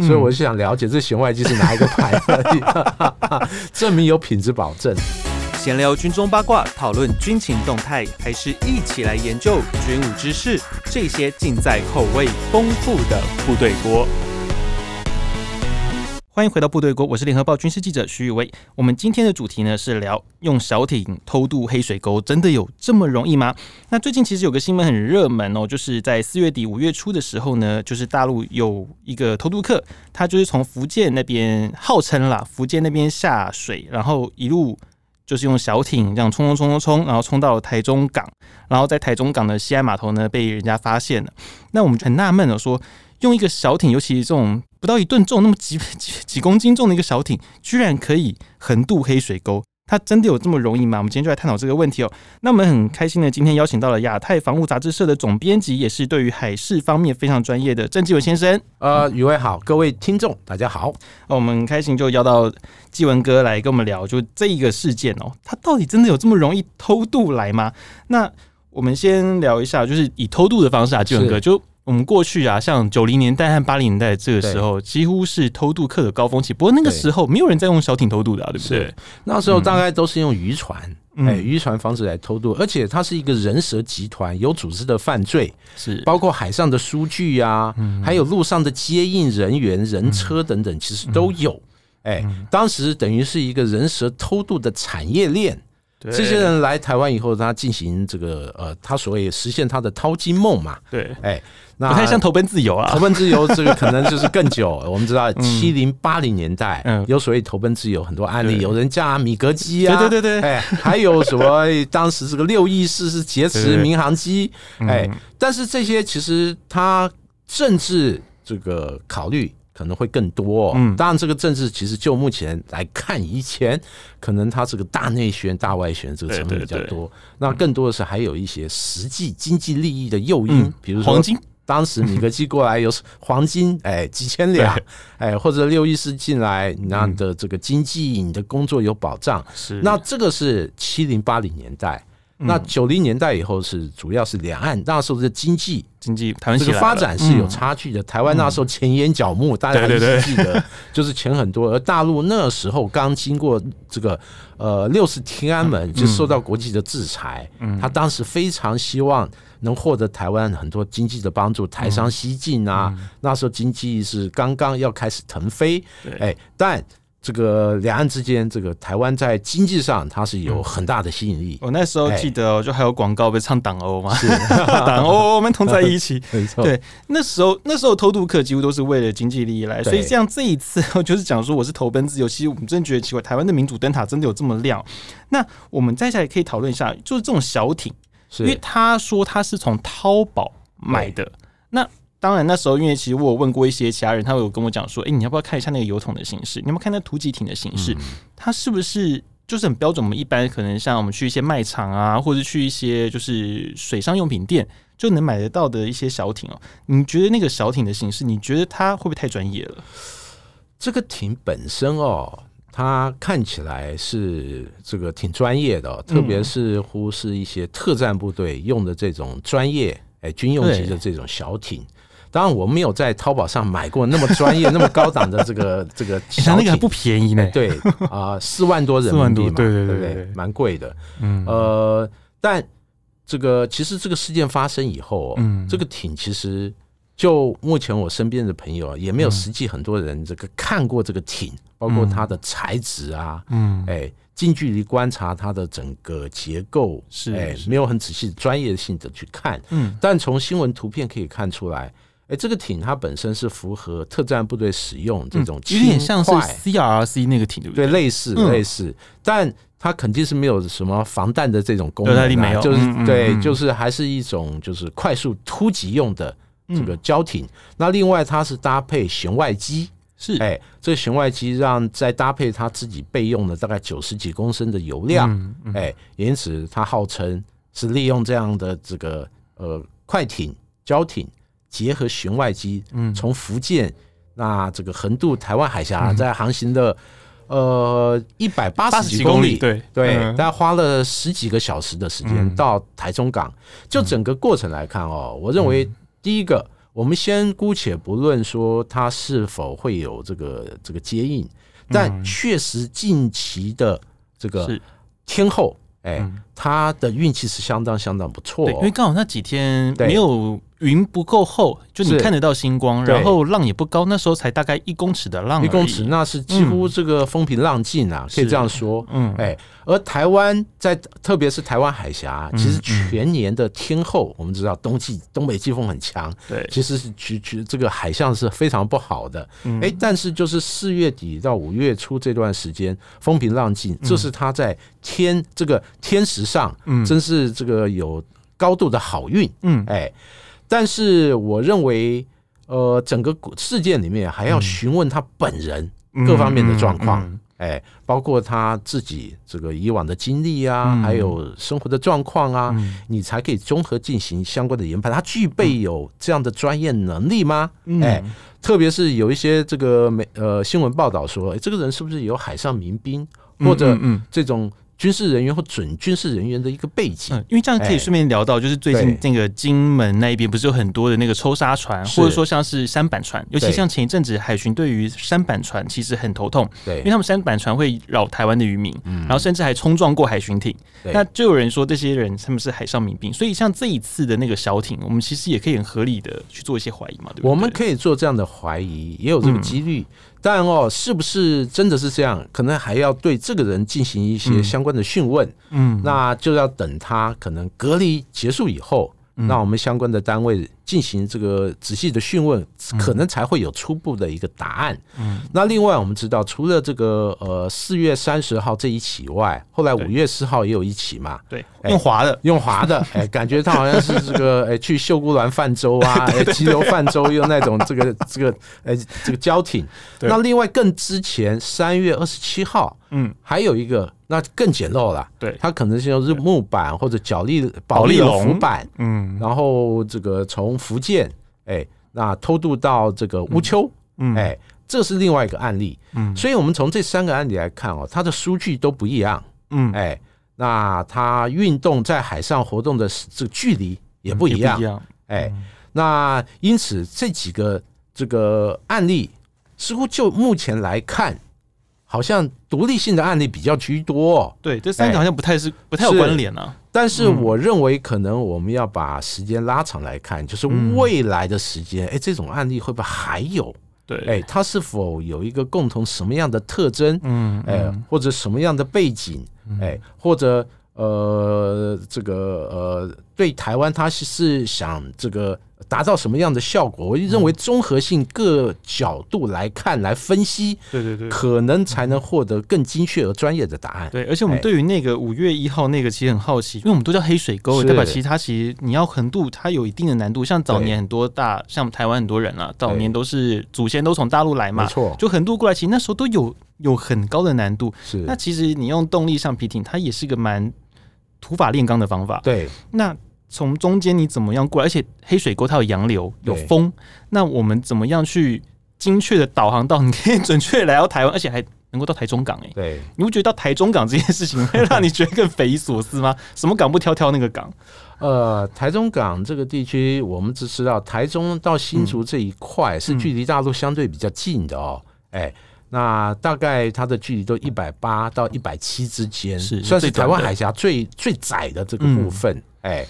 所以我是想了解这弦外机是哪一个牌而已，证明有品质保证。闲聊军中八卦，讨论军情动态，还是一起来研究军武知识？这些尽在口味丰富的部队锅。欢迎回到部队锅，我是联合报军事记者徐宇威。我们今天的主题呢是聊用小艇偷渡黑水沟，真的有这么容易吗？那最近其实有个新闻很热门哦，就是在四月底五月初的时候呢，就是大陆有一个偷渡客，他就是从福建那边号称啦，福建那边下水，然后一路就是用小艇这样冲冲冲冲冲，然后冲到台中港，然后在台中港的西安码头呢被人家发现了。那我们很纳闷了，说用一个小艇，尤其是这种。不到一吨重，那么几 几几公斤重的一个小艇，居然可以横渡黑水沟，它真的有这么容易吗？我们今天就来探讨这个问题哦。那我们很开心的，今天邀请到了亚太防务杂志社的总编辑，也是对于海事方面非常专业的郑继文先生。呃，宇威好，各位听众大家好。那我们很开心就邀到继文哥来跟我们聊，就这一个事件哦，它到底真的有这么容易偷渡来吗？那我们先聊一下，就是以偷渡的方式啊，继文哥就。我们过去啊，像九零年代和八零年代这个时候，几乎是偷渡客的高峰期。不过那个时候没有人在用小艇偷渡的，啊，对不对？那时候大概都是用渔船，哎，渔船方式来偷渡，而且它是一个人蛇集团，有组织的犯罪，是包括海上的书具啊，还有路上的接应人员、人车等等，其实都有。哎，当时等于是一个人蛇偷渡的产业链。这些人来台湾以后，他进行这个呃，他所谓实现他的淘金梦嘛。对，哎。那不太像投奔自由啊，投奔自由这个可能就是更久。我们知道 七零八零年代有所谓投奔自由很多案例，有人驾米格机啊，对对对对，哎，还有什么当时这个六义式是劫持民航机，哎，但是这些其实它政治这个考虑可能会更多。嗯，当然这个政治其实就目前来看，以前可能它是个大内宣、大外宣这个成分比较多，那更多的是还有一些实际经济利益的诱因，比如说黄金。当时米格机过来有黄金，哎，几千两，哎，或者六亿四进来，那的这个经济，你的工作有保障。是，那这个是七零八零年代，那九零年代以后是主要是两岸那时候的经济经济台湾这个发展是有差距的。台湾那时候前沿脚目，大家还是记得，就是钱很多。而大陆那时候刚经过这个呃六四天安门，就受到国际的制裁，他当时非常希望。能获得台湾很多经济的帮助，台商西进啊，那时候经济是刚刚要开始腾飞，哎，但这个两岸之间，这个台湾在经济上它是有很大的吸引力。我那时候记得、哦，就还有广告被唱党欧嘛，党欧我们同在一起，没错。对，那时候那时候偷渡客几乎都是为了经济利益来，所以像这一次就是讲说我是投奔自由，其实我们真的觉得奇怪，台湾的民主灯塔真的有这么亮？那我们再下来可以讨论一下，就是这种小艇。因为他说他是从淘宝买的，那当然那时候因为其实我有问过一些其他人，他有跟我讲说，哎，你要不要看一下那个油桶的形式？你要不要看那突击艇的形式？它是不是就是很标准？我们一般可能像我们去一些卖场啊，或者去一些就是水上用品店就能买得到的一些小艇哦。你觉得那个小艇的形式，你觉得它会不会太专业了？这个艇本身哦。它看起来是这个挺专业的，特别是乎是一些特战部队用的这种专业哎军用级的这种小艇。当然，我没有在淘宝上买过那么专业、那么高档的这个 这个小艇，那个还不便宜呢。对啊，四万多人民币嘛，对对对对，蛮贵的。嗯，呃，但这个其实这个事件发生以后，嗯，这个艇其实。就目前我身边的朋友啊，也没有实际很多人这个看过这个艇，包括它的材质啊，嗯，哎，近距离观察它的整个结构，是哎，没有很仔细专业性的去看，嗯，但从新闻图片可以看出来，哎，这个艇它本身是符合特战部队使用这种，有点像是 CRRC 那个艇，对不对？对，类似类似，但它肯定是没有什么防弹的这种功能，没有，就是对，就是还是一种就是快速突击用的。这个胶艇，那另外它是搭配弦外机，是。哎，这个弦外机让再搭配它自己备用的大概九十几公升的油量，哎，因此它号称是利用这样的这个呃快艇胶艇结合弦外机，嗯，从福建那这个横渡台湾海峡，在航行的呃一百八十几公里，对。对，大概花了十几个小时的时间到台中港。就整个过程来看哦，我认为。第一个，我们先姑且不论说它是否会有这个这个接应，但确实近期的这个天后，哎，他的运气是相当相当不错，哦，因为刚好那几天没有。云不够厚，就你看得到星光，然后浪也不高，那时候才大概一公尺的浪，一公尺那是几乎这个风平浪静啊，可以这样说。嗯，哎，而台湾在特别是台湾海峡，其实全年的天候，我们知道冬季东北季风很强，对，其实是其实这个海象是非常不好的。哎，但是就是四月底到五月初这段时间风平浪静，这是它在天这个天时上，嗯。真是这个有高度的好运。嗯，哎。但是我认为，呃，整个事件里面还要询问他本人各方面的状况，哎，包括他自己这个以往的经历啊，还有生活的状况啊，你才可以综合进行相关的研判。他具备有这样的专业能力吗？哎，特别是有一些这个美呃新闻报道说，哎，这个人是不是有海上民兵或者这种？军事人员或准军事人员的一个背景，嗯，因为这样可以顺便聊到，就是最近那个金门那一边不是有很多的那个抽沙船，或者说像是舢板船，尤其像前一阵子海巡对于舢板船其实很头痛，对，因为他们舢板船会扰台湾的渔民，然后甚至还冲撞过海巡艇，那就有人说这些人他们是海上民兵，所以像这一次的那个小艇，我们其实也可以很合理的去做一些怀疑嘛，对不对？我们可以做这样的怀疑，也有这个几率。但哦，是不是真的是这样？可能还要对这个人进行一些相关的讯问。嗯，那就要等他可能隔离结束以后。那我们相关的单位进行这个仔细的讯问，可能才会有初步的一个答案。嗯，那另外我们知道，除了这个呃四月三十号这一起以外，后来五月四号也有一起嘛。对，用滑的，用滑的，哎，感觉他好像是这个哎去秀姑峦泛舟啊，哎急流泛舟用那种这个 这个哎这个胶艇。那另外更之前三月二十七号，嗯，还有一个。那更简陋了，对，它可能是用木板或者角力保利龙。板，嗯，然后这个从福建，哎，那偷渡到这个乌丘，嗯，哎，这是另外一个案例，嗯，所以我们从这三个案例来看哦，它的数据都不一样，嗯，哎，那它运动在海上活动的这个距离也不一样，哎，那因此这几个这个案例似乎就目前来看。好像独立性的案例比较居多，对，这三个好像不太是不太有关联啊。但是我认为，可能我们要把时间拉长来看，就是未来的时间，哎，这种案例会不会还有？对，哎，它是否有一个共同什么样的特征？嗯，哎，或者什么样的背景？哎，或者呃，这个呃，对台湾，他是是想这个。达到什么样的效果？我认为综合性各角度来看、来分析，对对对，可能才能获得更精确而专业的答案。对，而且我们对于那个五月一号那个其实很好奇，因为我们都叫黑水沟，代表其实它其实你要横渡它有一定的难度。像早年很多大，像台湾很多人啊，早年都是祖先都从大陆来嘛，没错，就横渡过来，其实那时候都有有很高的难度。是，那其实你用动力橡皮艇，它也是个蛮土法炼钢的方法。对，那。从中间你怎么样过来？而且黑水沟它有洋流，有风，那我们怎么样去精确的导航到你可以准确来到台湾，而且还能够到台中港？哎，对，你不觉得到台中港这件事情会让你觉得更匪夷所思吗？什么港不挑挑那个港？呃，台中港这个地区，我们只知道台中到新竹这一块是距离大陆相对比较近的哦。哎、嗯嗯欸，那大概它的距离都一百八到一百七之间，是算是台湾海峡最最窄的这个部分。哎、嗯。欸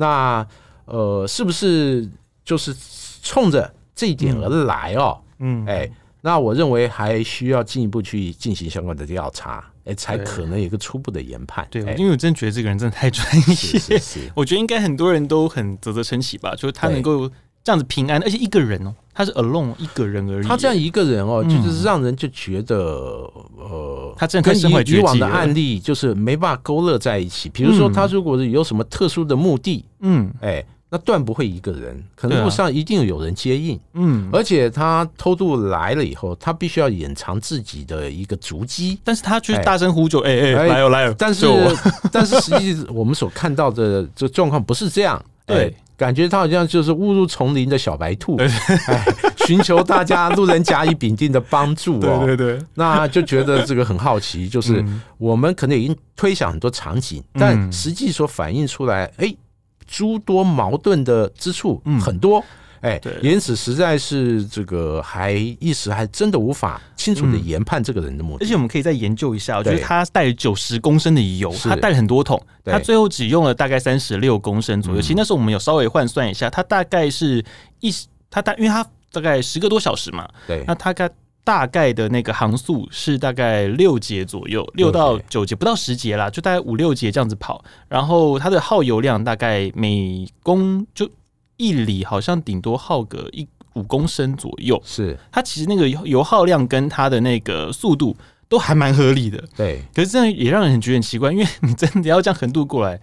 那呃，是不是就是冲着这一点而来哦？嗯，哎，那我认为还需要进一步去进行相关的调查，哎，才可能有一个初步的研判。对，因为我真的觉得这个人真的太专业，是是是，我觉得应该很多人都很啧啧称奇吧，就是他能够这样子平安，而且一个人哦，他是 alone 一个人而已。他这样一个人哦，就是让人就觉得呃，他这样跟以以往的案例就是没办法勾勒在一起。比如说，他如果是有什么特殊的目的。嗯，哎，那断不会一个人，可能路上一定有人接应。嗯，而且他偷渡来了以后，他必须要掩藏自己的一个足迹，但是他却大声呼救，哎哎，来哦来哦。但是 但是实际我们所看到的这状况不是这样，对，感觉他好像就是误入丛林的小白兔，哎，寻求大家路人甲乙丙丁的帮助哦。对对对，那就觉得这个很好奇，就是我们可能已经推想很多场景，但实际所反映出来，哎。诸多矛盾的之处很多，哎，因此实在是这个还一时还真的无法清楚的研判这个人的目的。而且我们可以再研究一下，我觉得他带了九十公升的油，他带了很多桶，他最后只用了大概三十六公升左右。其实那时候我们有稍微换算一下，他大概是一他大，因为他大概十个多小时嘛，对，那他大大概的那个航速是大概六节左右，六到九节不到十节啦，就大概五六节这样子跑。然后它的耗油量大概每公就。一里好像顶多耗个一五公升左右，是。它其实那个油耗量跟它的那个速度都还蛮合理的。对，可是这样也让人觉得很奇怪，因为你真的要这样横渡过来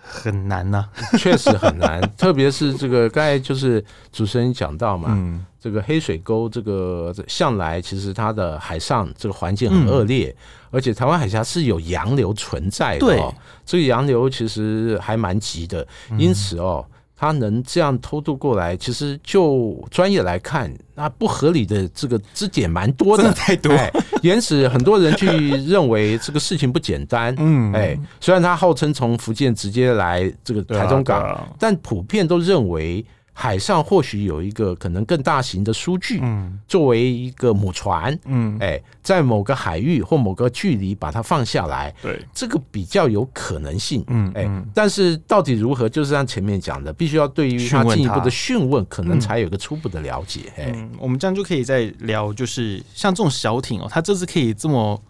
很难呐、啊，确实很难。特别是这个刚才就是主持人讲到嘛，嗯、这个黑水沟这个向来其实它的海上这个环境很恶劣，嗯、而且台湾海峡是有洋流存在的、哦，对，这个洋流其实还蛮急的，因此哦。嗯他能这样偷渡过来，其实就专业来看，那不合理的这个支点蛮多的，真的太多。因此，很多人去认为这个事情不简单。嗯，哎，虽然他号称从福建直接来这个台中港，但普遍都认为。海上或许有一个可能更大型的输具，嗯，作为一个母船，嗯，哎，在某个海域或某个距离把它放下来，对，这个比较有可能性，嗯，哎，但是到底如何，就是像前面讲的，必须要对于他进一步的讯问，可能才有一个初步的了解。哎，我们这样就可以再聊，就是像这种小艇哦，它这次可以这么。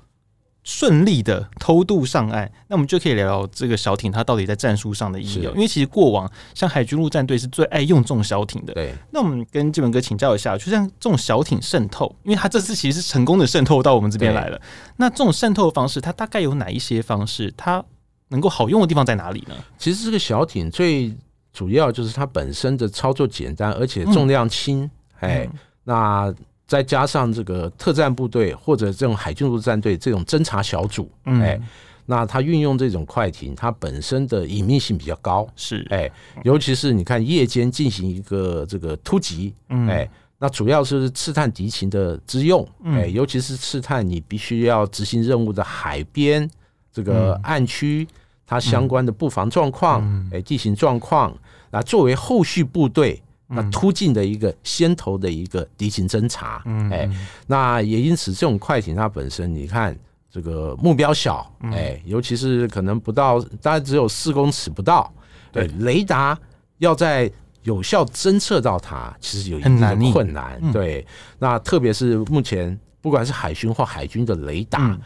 顺利的偷渡上岸，那我们就可以聊聊这个小艇它到底在战术上的应用。因为其实过往像海军陆战队是最爱用这种小艇的。对，那我们跟基本哥请教一下，就像这种小艇渗透，因为它这次其实是成功的渗透到我们这边来了。那这种渗透的方式，它大概有哪一些方式？它能够好用的地方在哪里呢？其实这个小艇最主要就是它本身的操作简单，而且重量轻。哎、嗯，那。再加上这个特战部队或者这种海军陆战队这种侦察小组，哎，那它运用这种快艇，它本身的隐秘性比较高，是。哎，尤其是你看夜间进行一个这个突击，哎，那主要是刺探敌情的之用，哎，尤其是刺探你必须要执行任务的海边这个岸区，它相关的布防状况，哎，地形状况，那作为后续部队。那突进的一个先头的一个敌情侦察，哎，那也因此这种快艇它本身，你看这个目标小，哎，尤其是可能不到，大概只有四公尺不到，对，雷达要在有效侦测到它，其实有一定的困难，对，那特别是目前不管是海巡或海军的雷达。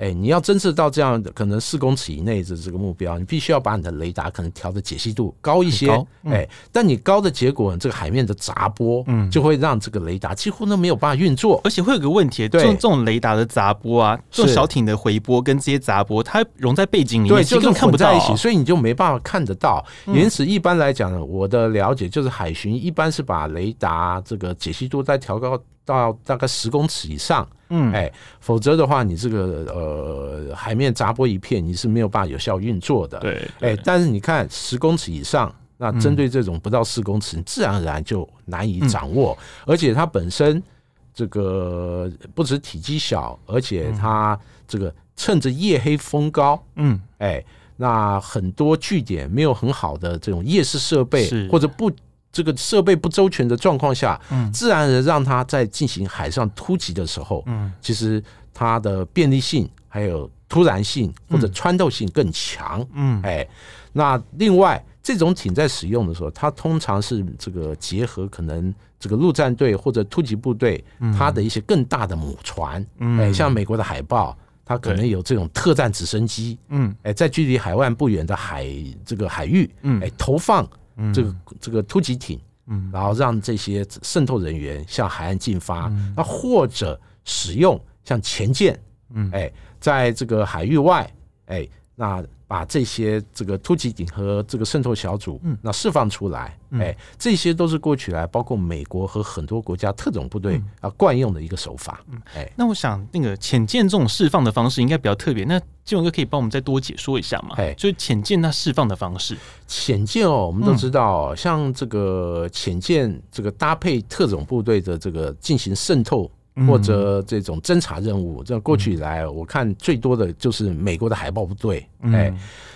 哎、欸，你要侦测到这样的可能四公尺以内的这个目标，你必须要把你的雷达可能调的解析度高一些。哎、但你高的结果，这个海面的杂波，嗯，就会让这个雷达几乎都没有办法运作。而且会有个问题，对，这种这种雷达的杂波啊，这种小艇的回波跟这些杂波，它融在背景里面，对，就看不在一起，所以你就没办法看得到。因此，一般来讲呢，我的了解就是海巡一般是把雷达这个解析度再调高到大概十公尺以上。嗯，哎，否则的话，你这个呃海面杂波一片，你是没有办法有效运作的。对，哎，但是你看十公尺以上，那针对这种不到四公尺，你自然而然就难以掌握。而且它本身这个不止体积小，而且它这个趁着夜黑风高，嗯，哎，那很多据点没有很好的这种夜视设备，或者不。这个设备不周全的状况下，嗯，自然而让它在进行海上突击的时候，嗯，其实它的便利性还有突然性或者穿透性更强，嗯，哎，那另外这种艇在使用的时候，它通常是这个结合可能这个陆战队或者突击部队它的一些更大的母船，嗯，哎，像美国的海豹，它可能有这种特战直升机，嗯，哎，在距离海湾不远的海这个海域，嗯，哎，投放。这个这个突击艇，嗯，然后让这些渗透人员向海岸进发，那或者使用像潜舰，嗯，哎，在这个海域外，哎，那。把这些这个突击警和这个渗透小组，嗯，那释放出来，哎，这些都是过去来包括美国和很多国家特种部队啊惯用的一个手法，嗯，哎，那我想那个潜舰这种释放的方式应该比较特别，那基文哥可以帮我们再多解说一下吗？哎，就是潜舰它释放的方式，潜舰哦，我们都知道，像这个潜舰这个搭配特种部队的这个进行渗透。或者这种侦察任务，这过去以来，我看最多的就是美国的海豹部队。哎，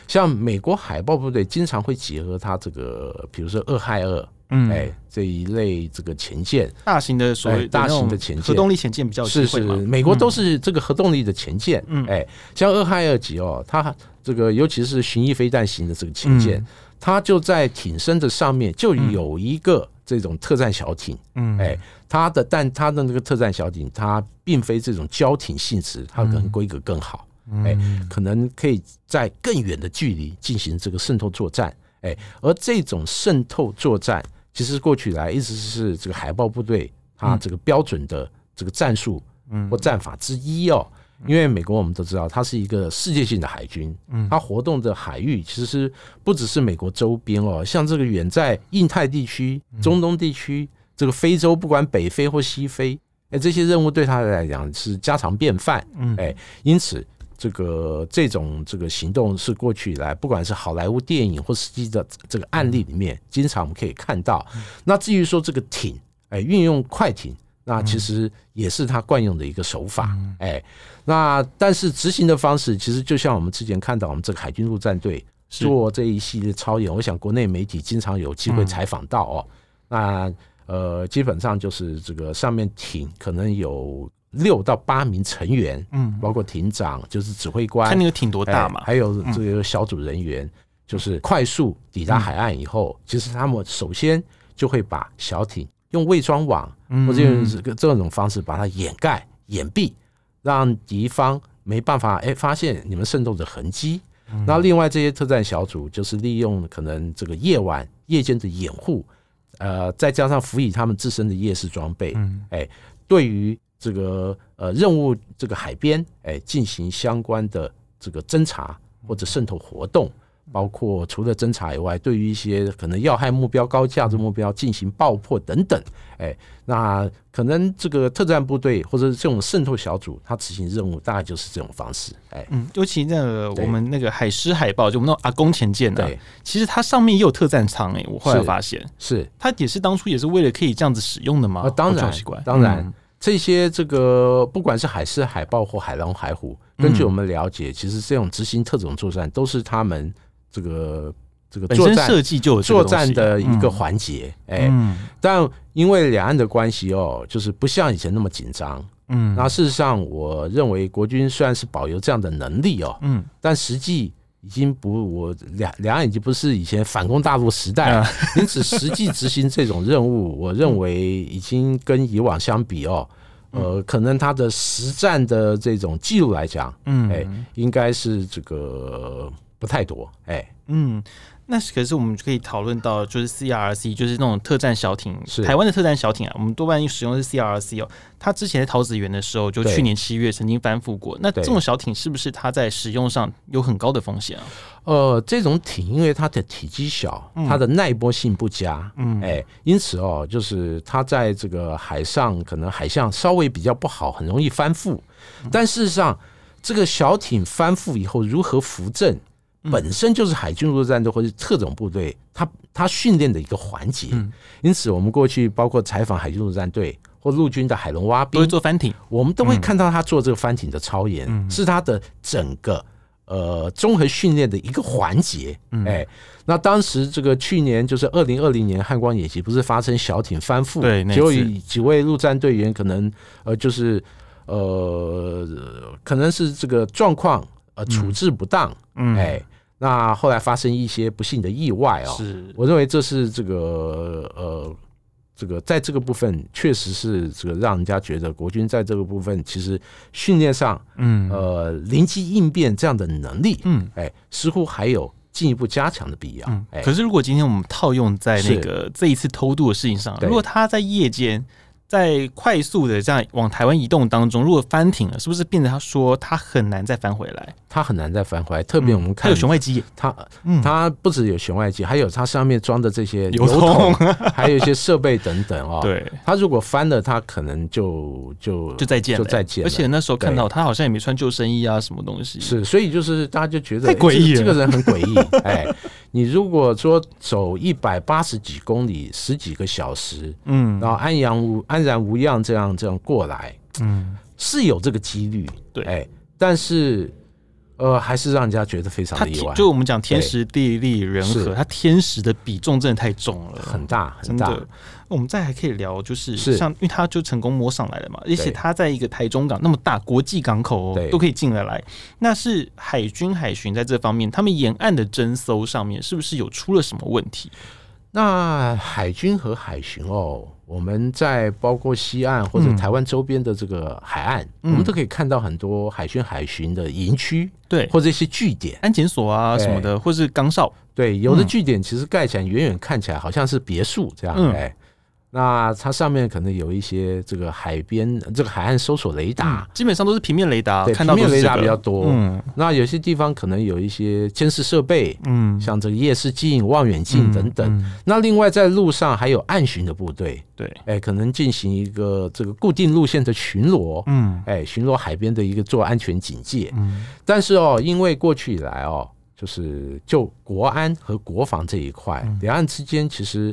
像美国海豹部队经常会结合它这个，比如说俄亥俄，嗯，哎，这一类这个潜舰，大型的所谓大型的潜舰，核动力潜舰比较是是，美国都是这个核动力的潜舰，嗯，哎，像俄亥俄级哦，它这个尤其是巡弋飞弹型的这个潜舰，它就在艇身的上面就有一个这种特战小艇，嗯，哎，它的但它的那个特战小艇，它并非这种胶艇性质，它可能规格更好。哎，可能可以在更远的距离进行这个渗透作战。哎，而这种渗透作战，其实过去来一直是这个海豹部队它这个标准的这个战术或战法之一哦。因为美国我们都知道，它是一个世界性的海军，它活动的海域其实不只是美国周边哦，像这个远在印太地区、中东地区、这个非洲，不管北非或西非，哎，这些任务对他来讲是家常便饭。哎，因此。这个这种这个行动是过去以来，不管是好莱坞电影或实际的这个案例里面，经常我们可以看到。那至于说这个艇，哎，运用快艇，那其实也是他惯用的一个手法。哎，那但是执行的方式，其实就像我们之前看到，我们这个海军陆战队做这一系列操演，我想国内媒体经常有机会采访到哦。那呃，基本上就是这个上面艇可能有。六到八名成员，嗯，包括艇长，就是指挥官，看那个艇多大嘛，还有这个小组人员，就是快速抵达海岸以后，其实他们首先就会把小艇用伪装网或者用这个这种方式把它掩盖、掩蔽，让敌方没办法哎发现你们渗透的痕迹。那另外这些特战小组就是利用可能这个夜晚夜间的掩护，呃，再加上辅以他们自身的夜视装备，哎，对于。这个呃任务，这个海边哎，进行相关的这个侦查或者渗透活动，包括除了侦查以外，对于一些可能要害目标、高价值目标进行爆破等等，哎，那可能这个特战部队或者是这种渗透小组，它执行任务大概就是这种方式，哎，嗯，尤其那个我们那个海狮海豹，就我们那种阿公前舰的，其实它上面也有特战舱，哎，我后来发现。是。它也是当初也是为了可以这样子使用的吗？当然，当然。这些这个不管是海狮、海豹或海狼、海虎，根据我们了解，其实这种执行特种作战都是他们这个这个作战设计就有作战的一个环节。哎，但因为两岸的关系哦，就是不像以前那么紧张。嗯，那事实上，我认为国军虽然是保留这样的能力哦，嗯，但实际。已经不，我两两岸已经不是以前反攻大陆时代了，因此实际执行这种任务，我认为已经跟以往相比哦，呃，可能他的实战的这种记录来讲，嗯，哎，应该是这个不太多，哎，嗯。那可是我们可以讨论到，就是 CRRC，就是那种特战小艇，台湾的特战小艇啊，我们多半使用的是 CRRC 哦。它之前在桃子园的时候，就去年七月曾经翻覆过。那这种小艇是不是它在使用上有很高的风险啊？呃，这种艇因为它的体积小，它的耐波性不佳，嗯，哎，因此哦，就是它在这个海上可能海象稍微比较不好，很容易翻覆。但事实上，这个小艇翻覆以后如何扶正？本身就是海军陆战队或者特种部队，他他训练的一个环节。因此，我们过去包括采访海军陆战队或陆军的海龙蛙兵，都会做翻艇，我们都会看到他做这个翻艇的操演，是他的整个呃综合训练的一个环节。哎，那当时这个去年就是二零二零年汉光演习，不是发生小艇翻覆，对，结果几位陆战队员可能呃就是呃可能是这个状况呃处置不当，哎。那后来发生一些不幸的意外啊，是，我认为这是这个呃，这个在这个部分确实是这个让人家觉得国军在这个部分其实训练上，嗯，呃，临机应变这样的能力，嗯，哎，似乎还有进一步加强的必要。哎，可是如果今天我们套用在那个这一次偷渡的事情上，如果他在夜间。在快速的这样往台湾移动当中，如果翻艇了，是不是变成他说他很难再翻回来？他很难再翻回来。特别我们看，它有雄外机，它它不止有雄外机，还有它上面装的这些油桶，还有一些设备等等哦。对，他如果翻了，他可能就就就再见了，就再见。而且那时候看到他好像也没穿救生衣啊，什么东西。是，所以就是大家就觉得太诡异了，这个人很诡异。哎，你如果说走一百八十几公里，十几个小时，嗯，然后安阳无安然无恙这样这样过来，嗯，是有这个几率，对，哎，但是呃，还是让人家觉得非常的意外。就我们讲天时地利人和，它天时的比重真的太重了，很大很大。我们再还可以聊，就是像，因为他就成功摸上来了嘛，而且他在一个台中港那么大国际港口哦，都可以进得来。那是海军海巡在这方面，他们沿岸的侦搜上面是不是有出了什么问题？那海军和海巡哦。我们在包括西岸或者台湾周边的这个海岸，嗯、我们都可以看到很多海军海巡的营区，对，或者一些据点、安检所啊什么的，或是岗哨。对，有的据点其实盖起来远远看起来好像是别墅这样，哎、嗯。那它上面可能有一些这个海边这个海岸搜索雷达，基本上都是平面雷达，对，看到平面雷达比较多。嗯，那有些地方可能有一些监视设备，嗯，像这个夜视镜、望远镜等等。那另外在路上还有暗巡的部队，对，哎，可能进行一个这个固定路线的巡逻，嗯，哎，巡逻海边的一个做安全警戒。嗯，但是哦，因为过去以来哦，就是就国安和国防这一块，两岸之间其实。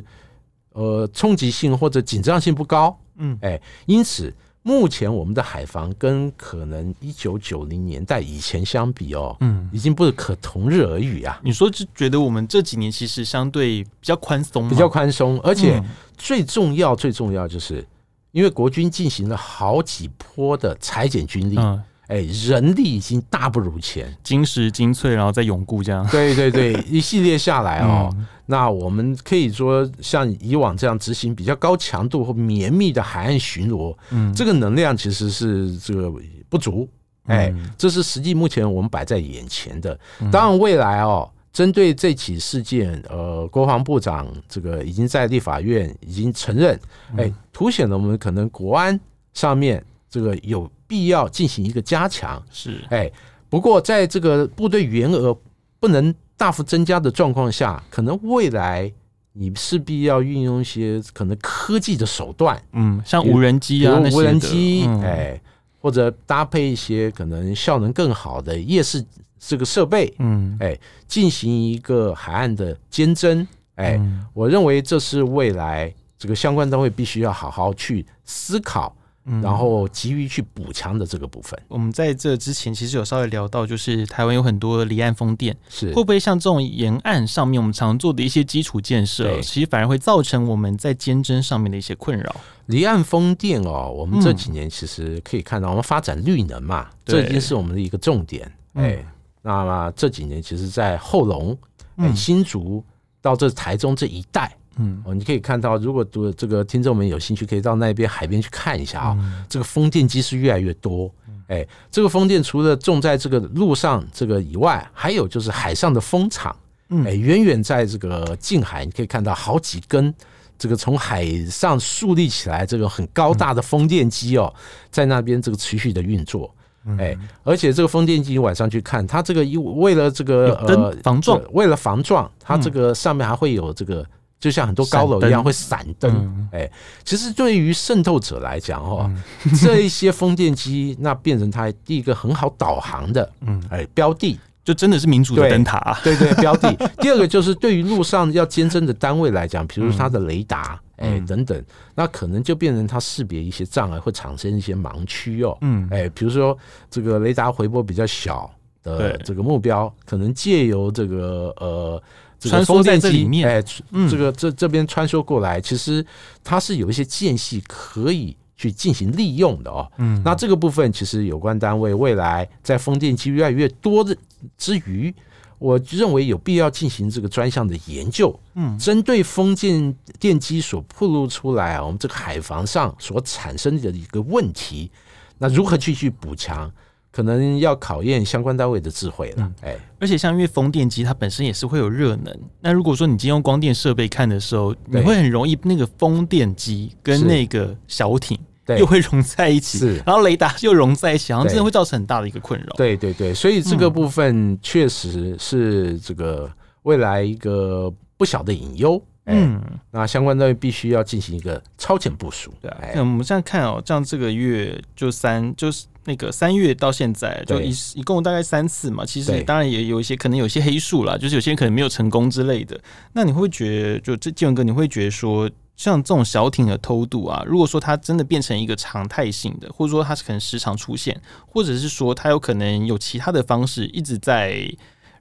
呃，冲击性或者紧张性不高，嗯，哎，因此目前我们的海防跟可能一九九零年代以前相比哦，嗯，已经不是可同日而语啊。你说就觉得我们这几年其实相对比较宽松，比较宽松，而且最重要最重要就是因为国军进行了好几波的裁减军力。嗯哎，人力已经大不如前，精实精粹，然后再永固这样。对对对，一系列下来哦，嗯、那我们可以说像以往这样执行比较高强度或绵密的海岸巡逻，嗯，这个能量其实是这个不足。哎，嗯、这是实际目前我们摆在眼前的。当然，未来哦，针对这起事件，呃，国防部长这个已经在立法院已经承认，哎，凸显了我们可能国安上面这个有。必要进行一个加强。是。哎，不过在这个部队员额不能大幅增加的状况下，可能未来你势必要运用一些可能科技的手段，嗯，像无人机啊，无人机哎，或者搭配一些可能效能更好的夜视这个设备，嗯，哎，进行一个海岸的监侦，哎，我认为这是未来这个相关单位必须要好好去思考。然后急于去补强的这个部分，我们在这之前其实有稍微聊到，就是台湾有很多离岸风电，是。会不会像这种沿岸上面我们常做的一些基础建设，其实反而会造成我们在监侦上面的一些困扰？离岸风电哦，我们这几年其实可以看到，我们发展绿能嘛，这已经是我们的一个重点。哎，那么这几年其实，在后龙、哎新竹到这台中这一带。嗯，哦，你可以看到，如果读这个听众们有兴趣，可以到那边海边去看一下啊。嗯、这个风电机是越来越多，哎，这个风电除了种在这个路上这个以外，还有就是海上的风场，哎，远远在这个近海，你可以看到好几根这个从海上树立起来这个很高大的风电机哦，在那边这个持续的运作，哎，而且这个风电机晚上去看，它这个为了这个呃防撞，为了防撞，它这个上面还会有这个。就像很多高楼一样会闪灯，哎，其实对于渗透者来讲，哈，这一些风电机那变成它第一个很好导航的，嗯，哎，标的。就真的是民主的灯塔，对对，标的。第二个就是对于路上要监侦的单位来讲，比如说它的雷达，哎，等等，那可能就变成它识别一些障碍会产生一些盲区哦，嗯，哎，比如说这个雷达回波比较小的这个目标，可能借由这个呃。穿梭在这里面，哎，这个这这边穿梭过来，其实它是有一些间隙可以去进行利用的哦。嗯，那这个部分其实有关单位未来在风电机越来越多的之余，我认为有必要进行这个专项的研究。嗯，针对风电电机所暴露出来啊，我们这个海防上所产生的一个问题，那如何去去补强？可能要考验相关单位的智慧了，哎，而且像因为风电机它本身也是会有热能，那如果说你今天用光电设备看的时候，你会很容易那个风电机跟那个小艇又会融在一起，是，然后雷达又融在一起，好像真的会造成很大的一个困扰。对对对，所以这个部分确实是这个未来一个不小的隐忧。嗯，那相关单位必须要进行一个超前部署。对，啊，那，我们现在看哦，像这个月就三就是。那个三月到现在就一一共大概三次嘛，其实当然也有一些可能有些黑数啦，就是有些人可能没有成功之类的。那你会觉得就这建文哥，你会觉得说像这种小艇的偷渡啊，如果说它真的变成一个常态性的，或者说它是可能时常出现，或者是说它有可能有其他的方式一直在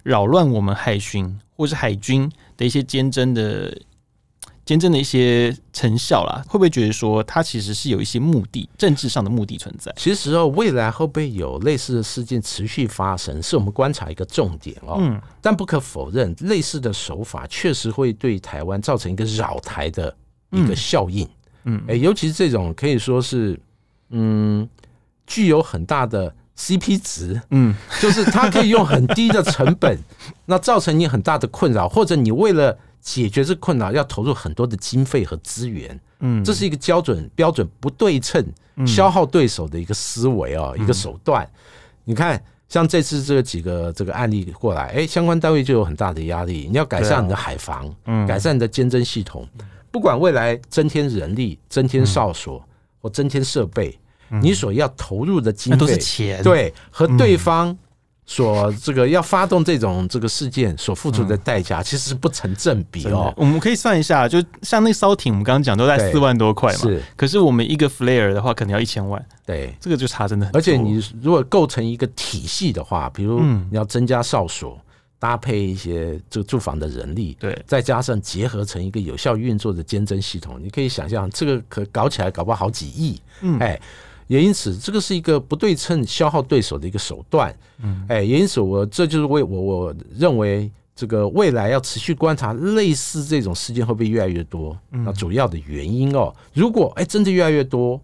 扰乱我们海巡或是海军的一些坚贞的。真正的一些成效啦，会不会觉得说它其实是有一些目的，政治上的目的存在？其实哦，未来会不会有类似的事件持续发生，是我们观察一个重点哦。嗯，但不可否认，类似的手法确实会对台湾造成一个扰台的一个效应。嗯，哎，尤其是这种可以说是嗯，具有很大的 CP 值。嗯，就是它可以用很低的成本，那造成你很大的困扰，或者你为了。解决这困扰要投入很多的经费和资源，嗯，这是一个标准标准不对称、消耗对手的一个思维哦，一个手段。你看，像这次这个几个这个案例过来，哎，相关单位就有很大的压力。你要改善你的海防，嗯，改善你的监侦系统，不管未来增添人力、增添哨所或增添设备，你所要投入的经费都是钱，对，和对方。所这个要发动这种这个事件所付出的代价，其实是不成正比哦。我们可以算一下，就像那艘艇，我们刚刚讲都在四万多块嘛。是，可是我们一个 flare 的话，可能要一千万。对，这个就差真的很。而且你如果构成一个体系的话，比如你要增加哨所，搭配一些这个驻防的人力，对，再加上结合成一个有效运作的监侦系统，你可以想象，这个可搞起来搞不好好几亿。嗯，哎。也因此，这个是一个不对称消耗对手的一个手段。嗯，哎，也因此，我这就是为我我认为，这个未来要持续观察类似这种事件会不会越来越多。那主要的原因哦，如果哎真的越来越多，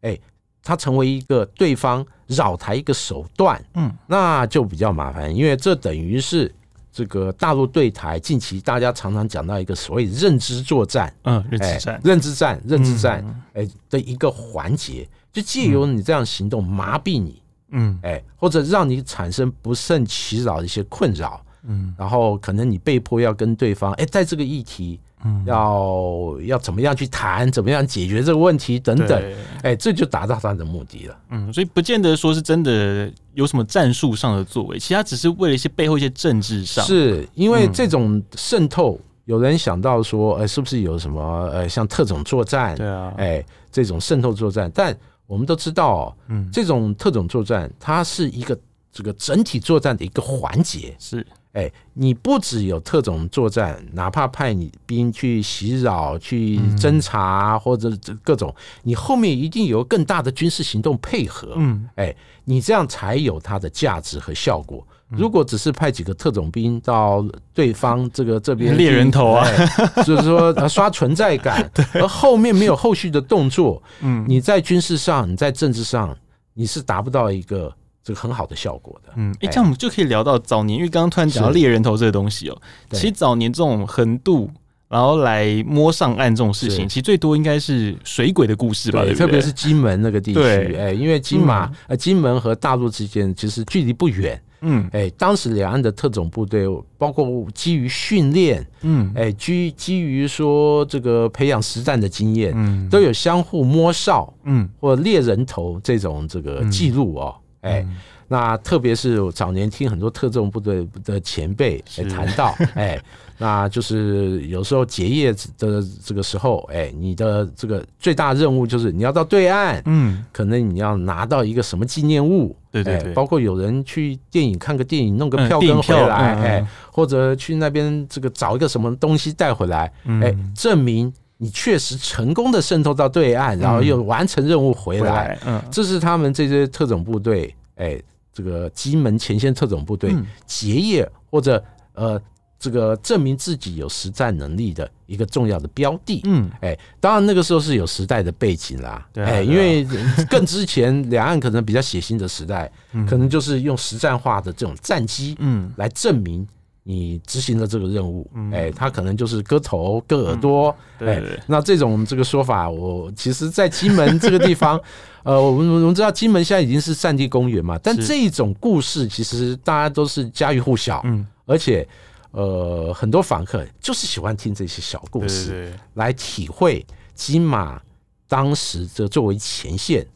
哎，它成为一个对方扰台一个手段，嗯，那就比较麻烦，因为这等于是这个大陆对台近期大家常常讲到一个所谓认知作战，嗯，认知战，认知战，认知战，哎的一个环节。就借由你这样行动麻痹你，嗯，哎，或者让你产生不胜其扰的一些困扰，嗯，然后可能你被迫要跟对方，哎，在这个议题，嗯，要要怎么样去谈，怎么样解决这个问题等等，哎，这就达到他的目的了，嗯，所以不见得说是真的有什么战术上的作为，其他只是为了一些背后一些政治上，是因为这种渗透，有人想到说，哎，是不是有什么，呃，像特种作战，对啊，哎，这种渗透作战，但我们都知道，嗯，这种特种作战，它是一个这个整体作战的一个环节。是，哎，你不只有特种作战，哪怕派你兵去袭扰、去侦查或者各种，你后面一定有更大的军事行动配合。嗯，哎，你这样才有它的价值和效果。如果只是派几个特种兵到对方这个这边猎人头啊，就是说刷存在感，而后面没有后续的动作，嗯，你在军事上，你在政治上，你是达不到一个这个很好的效果的。嗯，哎，这样我们就可以聊到早年，因为刚刚突然讲到猎人头这个东西哦，其实早年这种横渡然后来摸上岸这种事情，其实最多应该是水鬼的故事吧，特别是金门那个地区，哎，因为金马呃金门和大陆之间其实距离不远。嗯，哎，当时两岸的特种部队，包括基于训练，嗯，哎，基基于说这个培养实战的经验，嗯，都有相互摸哨，嗯，或猎人头这种这个记录哦，哎，那特别是早年听很多特种部队的前辈来谈到，哎。那就是有时候结业的这个时候，哎，你的这个最大任务就是你要到对岸，嗯，可能你要拿到一个什么纪念物，对对对，包括有人去电影看个电影，弄个票根回来，哎，或者去那边这个找一个什么东西带回来，哎，证明你确实成功的渗透到对岸，然后又完成任务回来，嗯，这是他们这些特种部队，哎，这个金门前线特种部队结业或者呃。这个证明自己有实战能力的一个重要的标的，嗯，哎，当然那个时候是有时代的背景啦，对，哎，因为更之前两岸可能比较血腥的时代，可能就是用实战化的这种战机，嗯，来证明你执行了这个任务，哎，他可能就是割头、割耳朵，哎，那这种这个说法，我其实，在金门这个地方，呃，我们我们知道金门现在已经是战地公园嘛，但这种故事其实大家都是家喻户晓，嗯，而且。呃，很多访客就是喜欢听这些小故事，对对对，来体会金马当时这作为前线，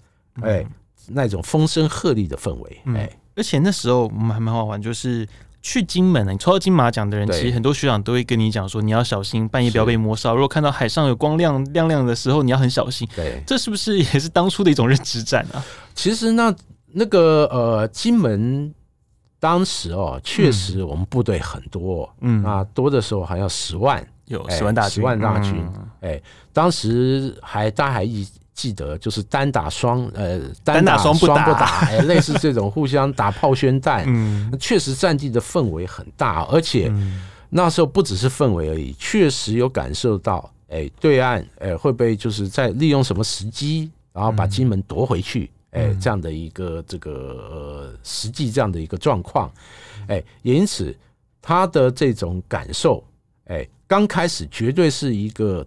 哎，那种风声鹤唳的氛围，哎，而且那时候我们还蛮好玩，就是去金门呢，你抽到金马奖的人，其实很多学长都会跟你讲说，你要小心，半夜不要被摸哨。如果看到海上有光亮亮亮的时候，你要很小心。对，这是不是也是当初的一种认知战啊？其实那那个呃，金门当时哦，确实我们部队很多，嗯，啊，多的时候好像十万，有十万大军，十万大军，嗯、哎，当时还大家还一。记得就是单打双呃单打双不打，不打 哎，类似这种互相打炮宣弹，嗯，确实战地的氛围很大，而且那时候不只是氛围而已，确实有感受到，哎，对岸哎会被就是在利用什么时机，然后把金门夺回去，哎，这样的一个这个呃实际这样的一个状况，哎，也因此他的这种感受，哎，刚开始绝对是一个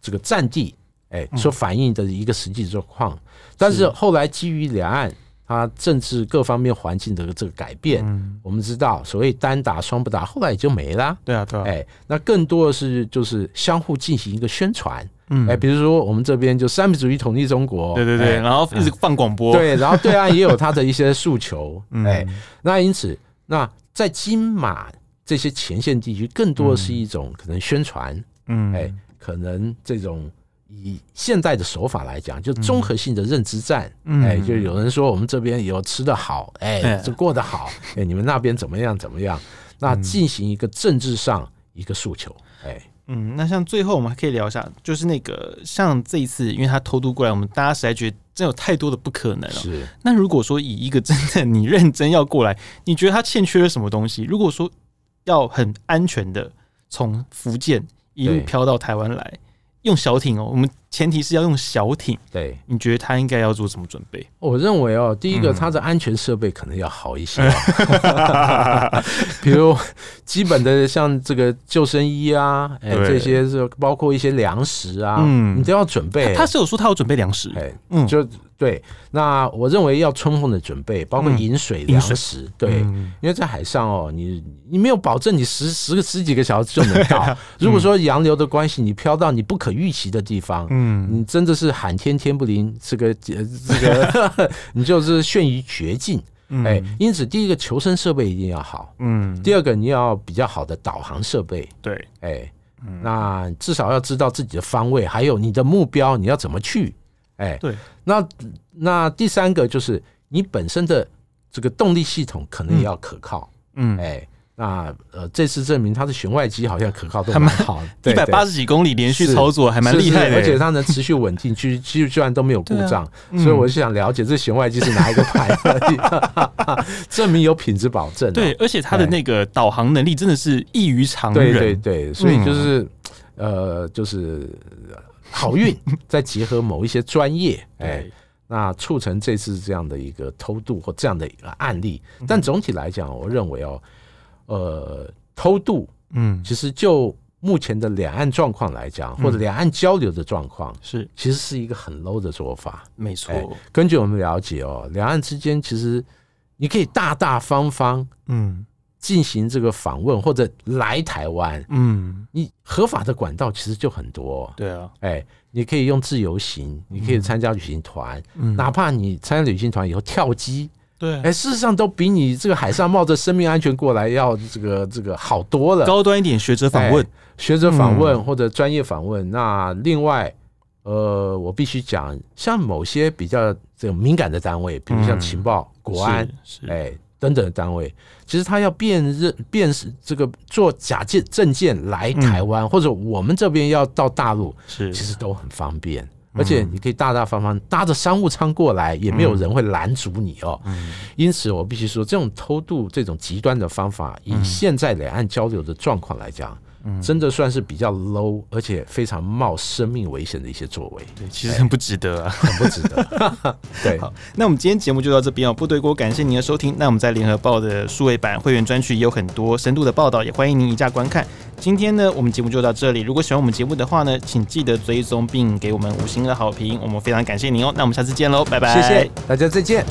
这个战地。哎，所反映的一个实际状况，但是后来基于两岸它政治各方面环境的这个改变，我们知道所谓单打双不打，后来也就没了。对啊，对啊。哎，那更多的是就是相互进行一个宣传。嗯，哎，比如说我们这边就三民主义统一中国，对对对，然后一直放广播，对，然后对岸也有他的一些诉求。哎，那因此，那在金马这些前线地区，更多的是一种可能宣传。嗯，哎，可能这种。以现在的手法来讲，就综合性的认知战，嗯、哎，就有人说我们这边有吃的好，哎，就过得好，哎，你们那边怎么样怎么样？那进行一个政治上一个诉求，哎，嗯，那像最后我们还可以聊一下，就是那个像这一次，因为他偷渡过来，我们大家实在觉得真有太多的不可能了。是，那如果说以一个真的你认真要过来，你觉得他欠缺了什么东西？如果说要很安全的从福建一路飘到台湾来。用小艇哦，我们前提是要用小艇。对，你觉得他应该要做什么准备？我认为哦，第一个，它的安全设备可能要好一些，比如基本的像这个救生衣啊，哎，这些是包括一些粮食啊，嗯，你都要准备。他是有说他有准备粮食，哎，嗯，就。对，那我认为要充分的准备，包括饮水、粮食。对，因为在海上哦，你你没有保证你十十个十几个小时就能到。如果说洋流的关系，你飘到你不可预期的地方，嗯，你真的是喊天天不灵，这个这 个你就是陷于绝境。哎，因此第一个求生设备一定要好，嗯，第二个你要比较好的导航设备，对，哎，那至少要知道自己的方位，还有你的目标，你要怎么去。哎，对，那那第三个就是你本身的这个动力系统可能也要可靠，嗯，哎，那呃这次证明它的弦外机好像可靠度蛮好，一百八十几公里连续操作还蛮厉害的，而且它能持续稳定，居居居然都没有故障，所以我就想了解这弦外机是哪一个牌子，证明有品质保证。对，而且它的那个导航能力真的是异于常人，对对对，所以就是呃就是。好运，再结合某一些专业，哎，那促成这次这样的一个偷渡或这样的一个案例。但总体来讲，我认为哦，呃，偷渡，嗯，其实就目前的两岸状况来讲，或者两岸交流的状况，是其实是一个很 low 的做法。没错，根据我们了解哦，两岸之间其实你可以大大方方，嗯。进行这个访问或者来台湾，嗯，你合法的管道其实就很多，对啊，哎，你可以用自由行，你可以参加旅行团，哪怕你参加旅行团以后跳机，对，哎，事实上都比你这个海上冒着生命安全过来要这个这个好多了，高端一点，学者访问，学者访问或者专业访问。那另外，呃，我必须讲，像某些比较这种敏感的单位，比如像情报、国安，哎。等等的单位，其实他要辨认、辨识这个做假件证件来台湾，嗯、或者我们这边要到大陆，是其实都很方便，而且你可以大大方方搭着商务舱过来，也没有人会拦阻你哦。嗯、因此，我必须说，这种偷渡这种极端的方法，以现在两岸交流的状况来讲。真的算是比较 low，而且非常冒生命危险的一些作为，对，其实很不值得啊，很不值得。对，好，那我们今天节目就到这边哦，部队锅感谢您的收听。那我们在联合报的数位版会员专区也有很多深度的报道，也欢迎您一价观看。今天呢，我们节目就到这里。如果喜欢我们节目的话呢，请记得追踪并给我们五星的好评，我们非常感谢您哦。那我们下次见喽，拜拜，谢谢大家，再见。